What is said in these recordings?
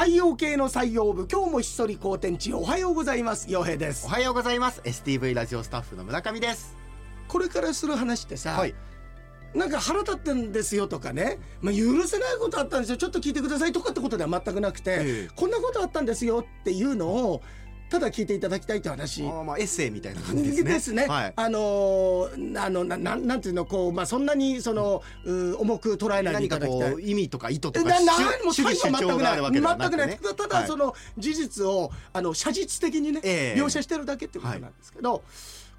太陽系の採用部今日もひっそり好天地おはようございます。陽平です。おはようございます。STV ラジオスタッフの村上です。これからする話ってさ、はい。なんか腹立ってんですよとかね、まあ、許せないことあったんですよ。ちょっと聞いてくださいとかってことでは全くなくて、ええ。こんなことあったんですよっていうのをただ聞いていただきたいって話。あーまあエッセイみたいな感じですね。はい。あのーあのなななんていうのこうまあそんなにそのう重く捉えないでい何かただきたい。こう。意味とか意図とかなな主主義主全くない。張があるわけでは全くない。ただその事実をあの写実的にね、ええ。描写してるだけってことなんですけど、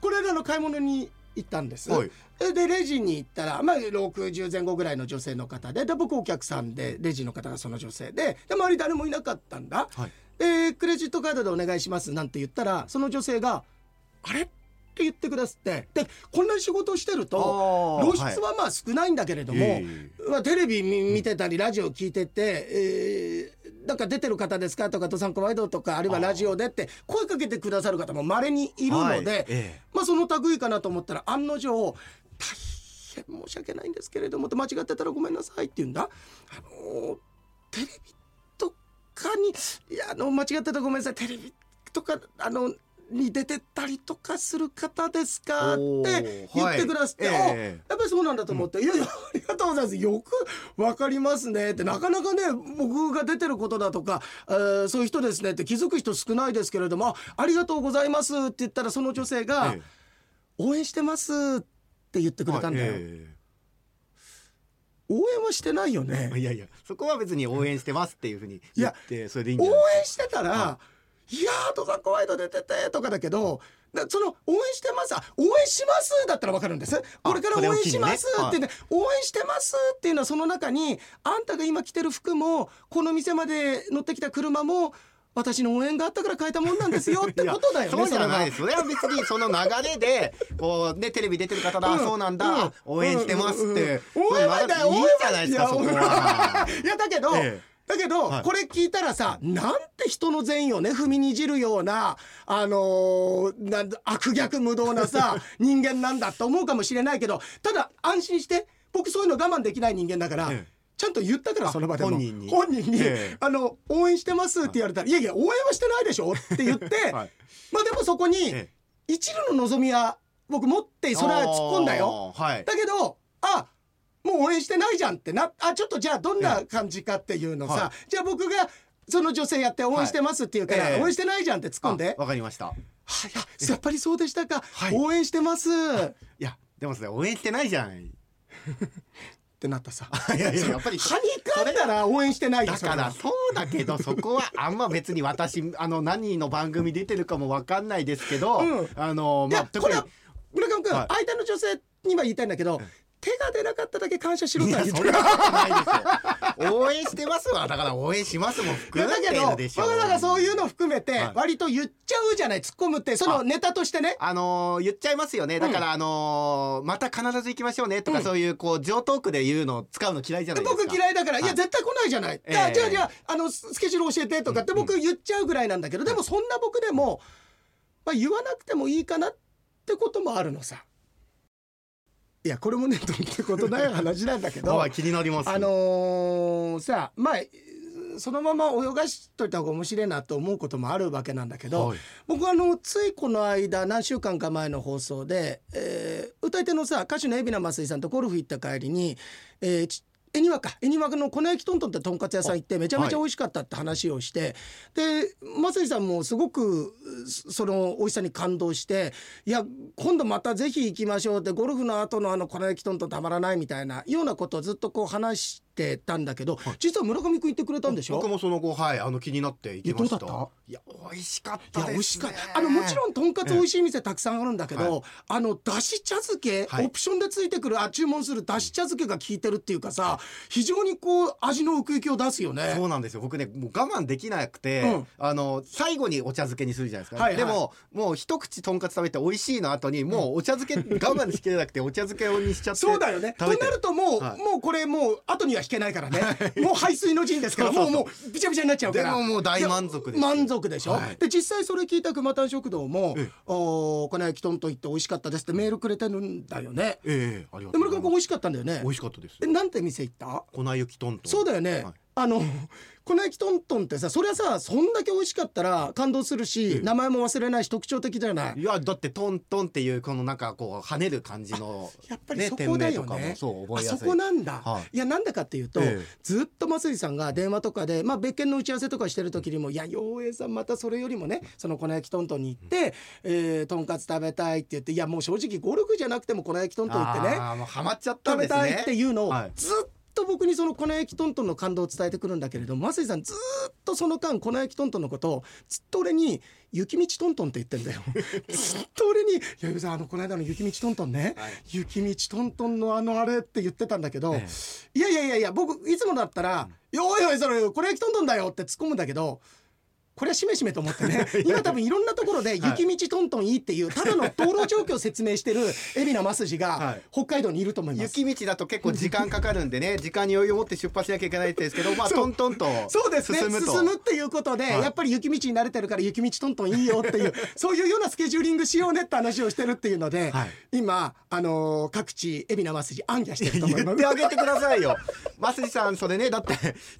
これらの買い物に行ったんです。はい。でレジに行ったら、まあ、60前後ぐらいの女性の方でで僕お客さんでレジの方がその女性でで周り誰もいなかったんだ。はいでクレジットカードでお願いしますなんて言ったらその女性が「あれ?」って言ってくださってでこんなに仕事をしてると露出はまあ少ないんだけれども、えまあ、テレビ見見てたりラジオ聞いてて、えーなんか出てる方ですか？とか「ドサンコワイド」とかあるいはラジオでって声かけてくださる方もまれにいるので、はいええまあその類かなと思ったら案の定大変申し訳ないんですけれどもと間違ってたらごめんなさいって言うんだ。あのテレビとかにいやあの間違ってたらごめんなさい。テレビとかあのに出てたりとかする方ですか？って言ってくださって、はい。あええ。やっぱりそうなんだと思って「いやいやありがとうございます。よくわかりますね」ってなかなかね僕が出てることだとか、えーそういう人ですねって気づく人少ないですけれども「あありがとうございます」って言ったらその女性がえ「応援してます」って言ってくれたんだよ。はいえ応援はしてないよね。え。いやいやそこは別に応援してますっていうふうに言ってそれでいいん応じゃない？援してたら「いやー戸田ワイド出てて」とかだけどだその応援してますあ応援しますだったらわかるんです。これから応援しますってね応援してますっていうのはその中にあんたが今着てる服もこの店まで乗ってきた車も私の応援があったから買えたもんなんですよってことだよねそうじゃないれですそれは。別にその流れでこうねテレビ出てる方だ、うん。そうなんだ、うん。あ応援してますって、うんうんうん応援はだよいいんじゃないですかそこ応援はは。いやだけど、ええ。だけど、はい。これ聞いたらさなんて人の善意をね踏みにじるようなあのーなんだ悪逆無道なさ 人間なんだと思うかもしれないけどただ安心して僕そういうの我慢できない人間だから。ええちゃんと言ったからあその場でも。本人に。本人にええ。あの応援してますって言われたら、い、やいや応援はしてないでしょって言って、はい。まあでもそこにえ一縷の望みは僕持ってそれは突っ込んだよ。はい。だけどあもう応援してないじゃんってなあちょっとじゃあどんな感じかっていうのさ、はじゃあ僕がその女性やって応援してますって言うから、はい。ええ応援してないじゃんって突っ込んで。あわかりました。はややっぱりそうでしたか、はい。応援してます。っい。やでもそれ応援してないじゃんいてなったさ。やいややっぱりはにかんだら応援してないよだからそうだけどそこはあんま別に私 あの何の番組出てるかもわかんないですけど、うん。あのいまあこれは村上君、はい。相手の女性には言いたいんだけど、手が出なかっただけ感謝しろ応援してますわ。だから応援しますもい含めてやだけどるでしょ僕らがそういうの含めてはい。割と言っちゃうじゃない突っ込むって。そのネタとしてね。あのー言っちゃいますよね。だから、あのーまた必ず行きましょうねとか、うん。そういうこう上トークで言うの使うの嫌いじゃないですか。僕嫌いだから、い、やはい絶対来ないじゃない、じゃあじゃああのススケジュール教えてとかって僕言っちゃうぐらいなんだけど、でもそんな僕でも、まあ、言わなくてもいいかなってこともあるのさいやこれもねどうってことない話なんだけど はい気になります。あのーさまあそのまま泳がしといた方が面白いなと思うこともあるわけなんだけど、はい。僕あのついこの間何週間か前の放送で、えー歌い手のさ歌手の海老名真水さんとゴルフ行った帰りに、えーち恵庭か恵庭の粉焼きトントンってとんかつ屋さん行ってめちゃめちゃ美味しかったって話をして、で真水さんもすごくそその美味しさに感動して「いや今度またぜひ行きましょう」ってゴルフの後のあの粉焼きトントンたまらないみたいなようなことをずっとこう話してたんだけど、実は村上君言ってくれたんでしょ？僕もその後はいあの気になって行きました。いやどうだっいや美味しかっいたです、ね、や美味しかった。あのもちろんとんかつ美味しい店たくさんあるんだけど、はい。あのだし茶漬け、はい。オプションでついてくるあ注文するだし茶漬けが効いてるっていうかさ非常にこう味の奥行きを出すよね。そうなんですよ。僕ねもう我慢できなくて、うん。あの最後にお茶漬けにするじゃないですか、はいはい。でももう一口とんかつ食べて美味しいの後にもうお茶漬け我慢しきれなくてお茶漬けにしちゃって そうだよね。となるともう、はい。もうこれもう後には引けないからね。もう排水の陣ですからもうもうびちゃびちゃになっちゃうから。でももう大満足です満足でしょ、はい。で実際それ聞いた熊谷食堂もええ「お粉焼きとんと言って美味しかったです」ってメールくれてるんだよね。ええありがでとうございます。村上君美味しかったんだよね。美味しかったです。えなんて店行った？粉雪トントンそうだよね、はい。あ粉焼きトントンってさそれはさそんだけ美味しかったら感動するし、うん。名前も忘れないし特徴的じゃない？いやだってトントンっていうこのなんかこう跳ねる感じのやっぱりねそこだよね。そあそこなんだ、はい。い、やなんでかっていうと、ええ。ずっと増井さんが電話とかで、まあ、別件の打ち合わせとかしてる時にも「いや陽平さんまたそれよりもねその粉焼きトントンに行って、えーとんかつ食べたい」って言って「いやもう正直ゴルフじゃなくても粉焼きトントン行ってねハマっちゃったん食べですね。たいっていうのをはい。ずっと僕にその粉焼きトントンの感動を伝えてくるんだけれども増井さんずっとその間粉焼きトントンのことをずっと俺に「雪道トントン」って言ってんだよ。ずっと俺に「いや陽平さんあのこの間の雪道トントンね、はい。雪道トントンのあのあれ」って言ってたんだけど、えいやいやいやいや僕いつもだったら「よいよいそれこれ焼きトントンだよ」って突っ込むんだけどこれはしめしめと思ってね。今多分いろんなところで雪道トントンいいっていうただの道路状況を説明してる海老名正治はがい。北海道にいると思います。雪道だと結構時間かかるんでね時間に余裕を持って出発しなきゃいけないんですけど まあトントンとそうですね。進むっていうことで、はい。やっぱり雪道に慣れてるから雪道トントンいいよっていう そういうようなスケジューリングしようねって話をしてるっていうので、はい。今、あのー各地海老名正治暗記してると思います。言って。あげてくださいよ。増地さんそれねだって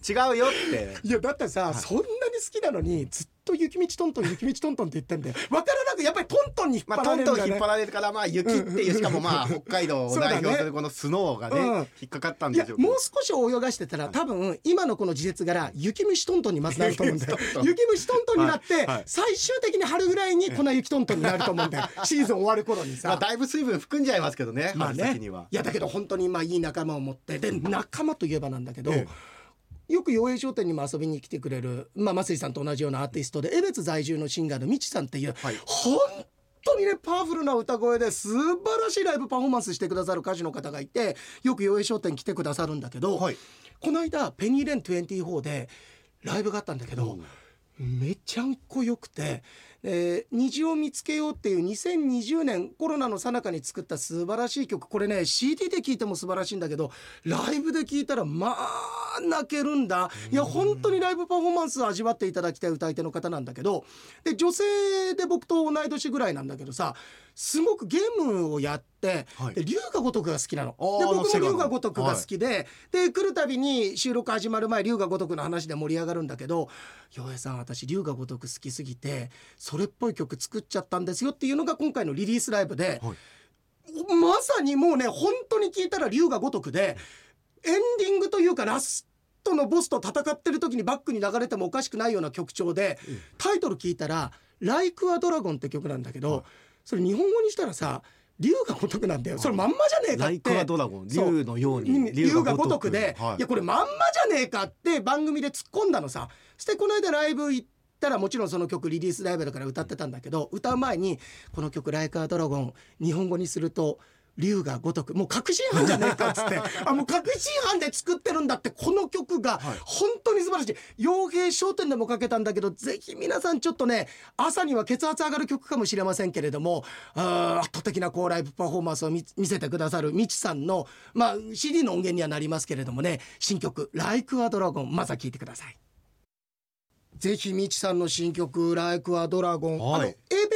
違うよって。いやだってさ、そんなに好きなのにずっと雪道トントン雪道トントンって言ってんだよ。分からなくやっぱりトントンに引っま張あトントンられるんだよね、引っ張られるからまあ雪っていうしかもまあ北海道を代表するこのスノーがねうん。引っかかったんでしょうけどもう少し泳がしてたら多分今のこの時節柄雪虫トントンにまずなると思うんだよ。雪虫トントンになって、最終的に春ぐらいに粉雪トントンになると思うんだよ。シーズン終わる頃にさ、まあだいぶ水分含んじゃいますけどねまあね。いやだけど本当にまあいい仲間を持ってで仲間といえばなんだけど、えよく洋平商店にも遊びに来てくれる、まあ、増井さんと同じようなアーティストで江別在住のシンガーのみちさんっていう、はい。本当にねパワフルな歌声で素晴らしいライブパフォーマンスしてくださる歌手の方がいてよく洋平商店来てくださるんだけど、はい。この間ペニーレン24でライブがあったんだけど、めちゃんこよくて、えー虹を見つけようっていう2020年コロナの最中に作った素晴らしい曲。これね CD で聴いても素晴らしいんだけどライブで聴いたらまあ泣けるんだ。いや本当にライブパフォーマンスを味わっていただきたい歌い手の方なんだけどで女性で僕と同い年ぐらいなんだけどさすごくゲームをやって、はい。で龍が如くが好きなの。で僕も龍が如くが好きで、で来るたびに収録始まる前龍が如くの話で盛り上がるんだけど「洋平さん私龍が如く好きすぎてそれっぽい曲作っちゃったんですよ」っていうのが今回のリリースライブで、はい。まさにもうね本当に聞いたら龍が如くでエンディングというかラストのボスと戦ってる時にバックに流れてもおかしくないような曲調で、タイトル聞いたら「Like a Dragon」って曲なんだけど、それ日本語にしたらさ龍が如くなんだよ。それまんまじゃねえかって。竜のように龍が如く。で、はい。い、やこれまんまじゃねえかって番組で突っ込んだのさ。そしてこの間ライブ行ったらもちろんその曲リリースライブだから歌ってたんだけど歌う前にこの曲「ライカードラゴン」日本語にすると「龍が如く」もう確信犯じゃねえかっつって。あもう確信犯で作ってるんだってこの曲がはい。本当に素晴らしい。傭兵商店でもかけたんだけどぜひ皆さんちょっとね朝には血圧上がる曲かもしれませんけれども圧倒的なこうライブパフォーマンスを見見せてくださるみちさんの、まあ、CD の音源にはなりますけれどもね新曲「Like a Dragon」まずは聴いてください。ぜひみちさんの新曲「Like a Dragon」はい。あのエ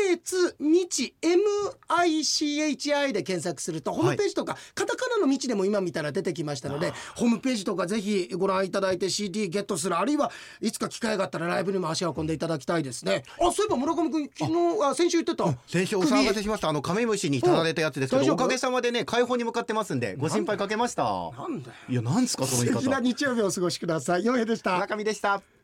ベツみち MICHI で検索するとホームページとか、カタカナのみちでも今見たら出てきましたのでホームページとかぜひご覧いただいて CD ゲットするあるいはいつか機会があったらライブにも足を運んでいただきたいですね。あそういえば村上君昨日あ先週言ってた先週お騒がせしました。あのカメムシにたられたやつですけうん。おかげさまでね解放に向かってますんでご心配かけました。なんだよ。いやなんですかその言い素敵な方日曜日をお過ごしください。ようへでした。村上でした